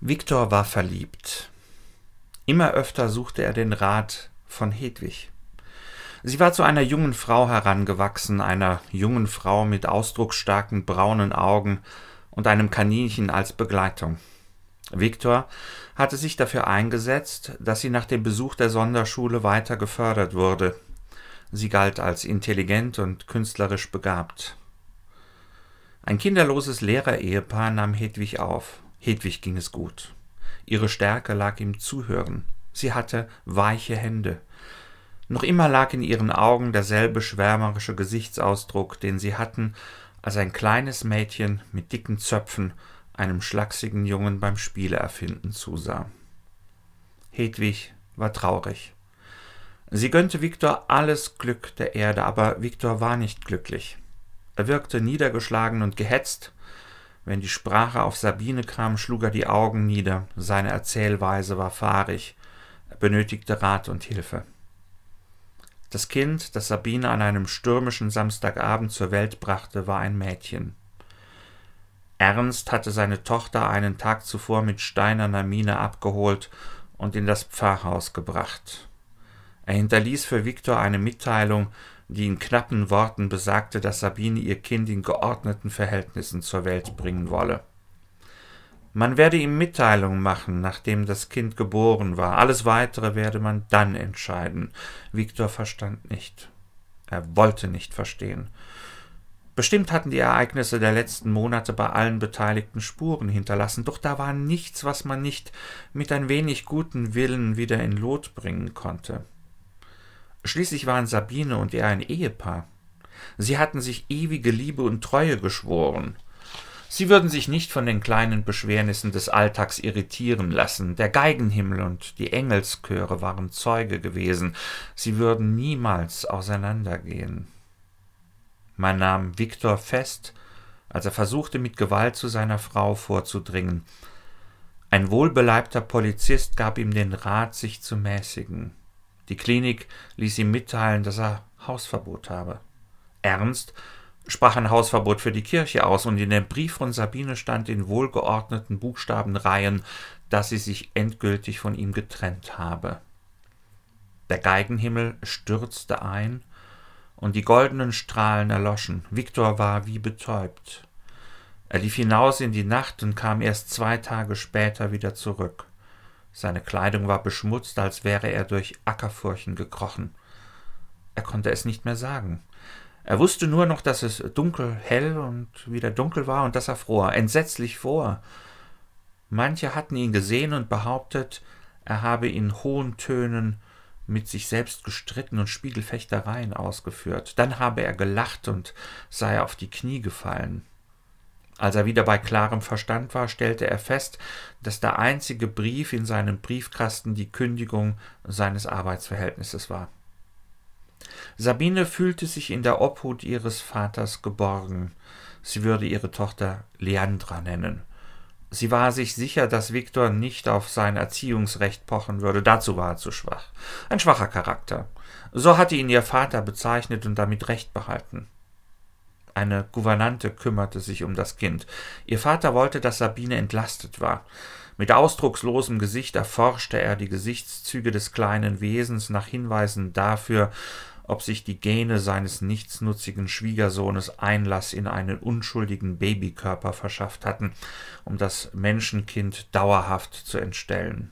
Viktor war verliebt. Immer öfter suchte er den Rat von Hedwig. Sie war zu einer jungen Frau herangewachsen, einer jungen Frau mit ausdrucksstarken braunen Augen und einem Kaninchen als Begleitung. Viktor hatte sich dafür eingesetzt, dass sie nach dem Besuch der Sonderschule weiter gefördert wurde. Sie galt als intelligent und künstlerisch begabt. Ein kinderloses Lehrerehepaar nahm Hedwig auf. Hedwig ging es gut. Ihre Stärke lag im Zuhören. Sie hatte weiche Hände. Noch immer lag in ihren Augen derselbe schwärmerische Gesichtsausdruck, den sie hatten, als ein kleines Mädchen mit dicken Zöpfen einem schlachsigen Jungen beim Spieleerfinden zusah. Hedwig war traurig. Sie gönnte Viktor alles Glück der Erde, aber Viktor war nicht glücklich. Er wirkte niedergeschlagen und gehetzt, wenn die Sprache auf Sabine kam, schlug er die Augen nieder, seine Erzählweise war fahrig, er benötigte Rat und Hilfe. Das Kind, das Sabine an einem stürmischen Samstagabend zur Welt brachte, war ein Mädchen. Ernst hatte seine Tochter einen Tag zuvor mit steinerner Miene abgeholt und in das Pfarrhaus gebracht. Er hinterließ für Viktor eine Mitteilung, die in knappen Worten besagte, dass Sabine ihr Kind in geordneten Verhältnissen zur Welt bringen wolle. Man werde ihm Mitteilung machen, nachdem das Kind geboren war. Alles weitere werde man dann entscheiden. Viktor verstand nicht. Er wollte nicht verstehen. Bestimmt hatten die Ereignisse der letzten Monate bei allen Beteiligten Spuren hinterlassen, doch da war nichts, was man nicht mit ein wenig guten Willen wieder in Lot bringen konnte. Schließlich waren Sabine und er ein Ehepaar. Sie hatten sich ewige Liebe und Treue geschworen. Sie würden sich nicht von den kleinen Beschwernissen des Alltags irritieren lassen. Der Geigenhimmel und die Engelschöre waren Zeuge gewesen. Sie würden niemals auseinandergehen. Man nahm Viktor fest, als er versuchte, mit Gewalt zu seiner Frau vorzudringen. Ein wohlbeleibter Polizist gab ihm den Rat, sich zu mäßigen. Die Klinik ließ ihm mitteilen, dass er Hausverbot habe. Ernst sprach ein Hausverbot für die Kirche aus, und in dem Brief von Sabine stand in wohlgeordneten Buchstabenreihen, dass sie sich endgültig von ihm getrennt habe. Der Geigenhimmel stürzte ein, und die goldenen Strahlen erloschen. Viktor war wie betäubt. Er lief hinaus in die Nacht und kam erst zwei Tage später wieder zurück. Seine Kleidung war beschmutzt, als wäre er durch Ackerfurchen gekrochen. Er konnte es nicht mehr sagen. Er wusste nur noch, dass es dunkel, hell und wieder dunkel war und dass er fror, entsetzlich fror. Manche hatten ihn gesehen und behauptet, er habe in hohen Tönen mit sich selbst gestritten und Spiegelfechtereien ausgeführt. Dann habe er gelacht und sei auf die Knie gefallen. Als er wieder bei klarem Verstand war, stellte er fest, dass der einzige Brief in seinem Briefkasten die Kündigung seines Arbeitsverhältnisses war. Sabine fühlte sich in der Obhut ihres Vaters geborgen. Sie würde ihre Tochter Leandra nennen. Sie war sich sicher, dass Viktor nicht auf sein Erziehungsrecht pochen würde, dazu war er zu schwach. Ein schwacher Charakter. So hatte ihn ihr Vater bezeichnet und damit recht behalten. Eine Gouvernante kümmerte sich um das Kind. Ihr Vater wollte, dass Sabine entlastet war. Mit ausdruckslosem Gesicht erforschte er die Gesichtszüge des kleinen Wesens nach Hinweisen dafür, ob sich die Gene seines nichtsnutzigen Schwiegersohnes Einlass in einen unschuldigen Babykörper verschafft hatten, um das Menschenkind dauerhaft zu entstellen.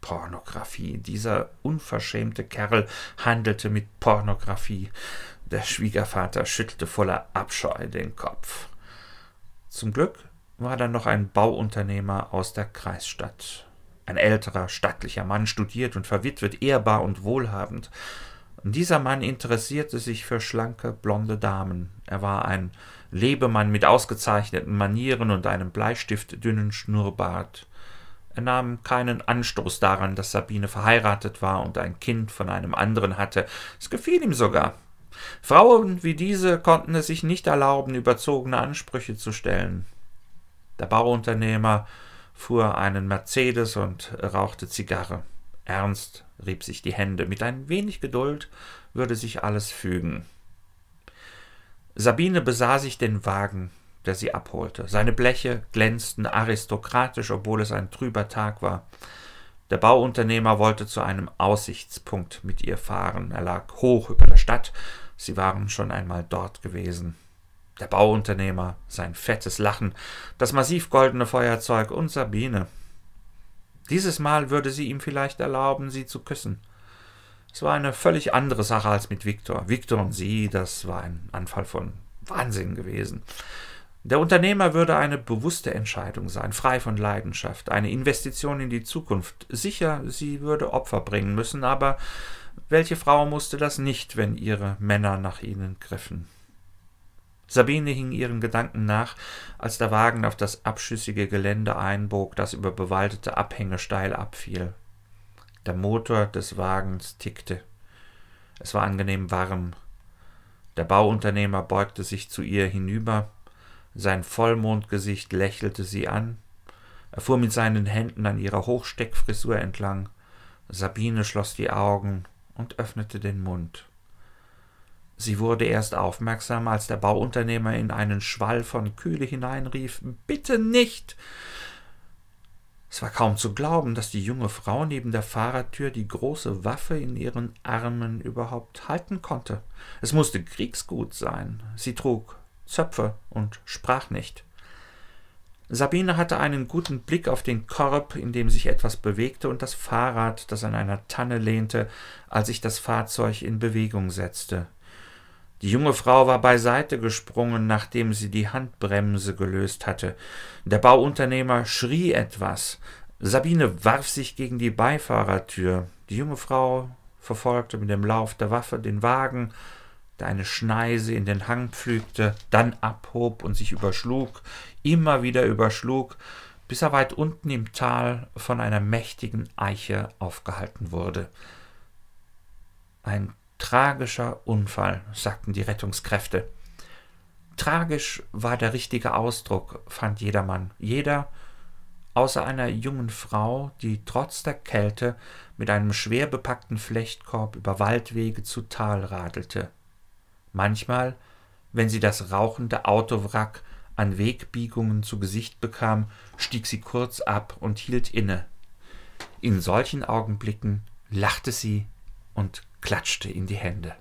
Pornografie. Dieser unverschämte Kerl handelte mit Pornografie. Der Schwiegervater schüttelte voller Abscheu den Kopf. Zum Glück war da noch ein Bauunternehmer aus der Kreisstadt. Ein älterer, stattlicher Mann, studiert und verwitwet, ehrbar und wohlhabend. Dieser Mann interessierte sich für schlanke, blonde Damen. Er war ein Lebemann mit ausgezeichneten Manieren und einem bleistiftdünnen Schnurrbart. Er nahm keinen Anstoß daran, dass Sabine verheiratet war und ein Kind von einem anderen hatte. Es gefiel ihm sogar. Frauen wie diese konnten es sich nicht erlauben, überzogene Ansprüche zu stellen. Der Bauunternehmer fuhr einen Mercedes und rauchte Zigarre. Ernst rieb sich die Hände. Mit ein wenig Geduld würde sich alles fügen. Sabine besah sich den Wagen, der sie abholte. Seine Bleche glänzten aristokratisch, obwohl es ein trüber Tag war. Der Bauunternehmer wollte zu einem Aussichtspunkt mit ihr fahren. Er lag hoch über der Stadt. Sie waren schon einmal dort gewesen. Der Bauunternehmer, sein fettes Lachen, das massiv goldene Feuerzeug und Sabine. Dieses Mal würde sie ihm vielleicht erlauben, sie zu küssen. Es war eine völlig andere Sache als mit Viktor. Viktor und sie, das war ein Anfall von Wahnsinn gewesen. Der Unternehmer würde eine bewusste Entscheidung sein, frei von Leidenschaft, eine Investition in die Zukunft. Sicher, sie würde Opfer bringen müssen, aber welche Frau musste das nicht, wenn ihre Männer nach ihnen griffen? Sabine hing ihren Gedanken nach, als der Wagen auf das abschüssige Gelände einbog, das über bewaldete Abhänge steil abfiel. Der Motor des Wagens tickte. Es war angenehm warm. Der Bauunternehmer beugte sich zu ihr hinüber, sein Vollmondgesicht lächelte sie an, er fuhr mit seinen Händen an ihrer Hochsteckfrisur entlang, Sabine schloss die Augen und öffnete den Mund. Sie wurde erst aufmerksam, als der Bauunternehmer in einen Schwall von Kühle hineinrief Bitte nicht. Es war kaum zu glauben, dass die junge Frau neben der Fahrertür die große Waffe in ihren Armen überhaupt halten konnte. Es musste Kriegsgut sein. Sie trug Zöpfe und sprach nicht. Sabine hatte einen guten Blick auf den Korb, in dem sich etwas bewegte, und das Fahrrad, das an einer Tanne lehnte, als sich das Fahrzeug in Bewegung setzte. Die junge Frau war beiseite gesprungen, nachdem sie die Handbremse gelöst hatte. Der Bauunternehmer schrie etwas. Sabine warf sich gegen die Beifahrertür. Die junge Frau verfolgte mit dem Lauf der Waffe den Wagen, der eine Schneise in den Hang pflügte, dann abhob und sich überschlug, immer wieder überschlug, bis er weit unten im Tal von einer mächtigen Eiche aufgehalten wurde. Ein Tragischer Unfall, sagten die Rettungskräfte. Tragisch war der richtige Ausdruck, fand jedermann. Jeder, außer einer jungen Frau, die trotz der Kälte mit einem schwer bepackten Flechtkorb über Waldwege zu Tal radelte. Manchmal, wenn sie das rauchende Autowrack an Wegbiegungen zu Gesicht bekam, stieg sie kurz ab und hielt inne. In solchen Augenblicken lachte sie und klatschte in die Hände.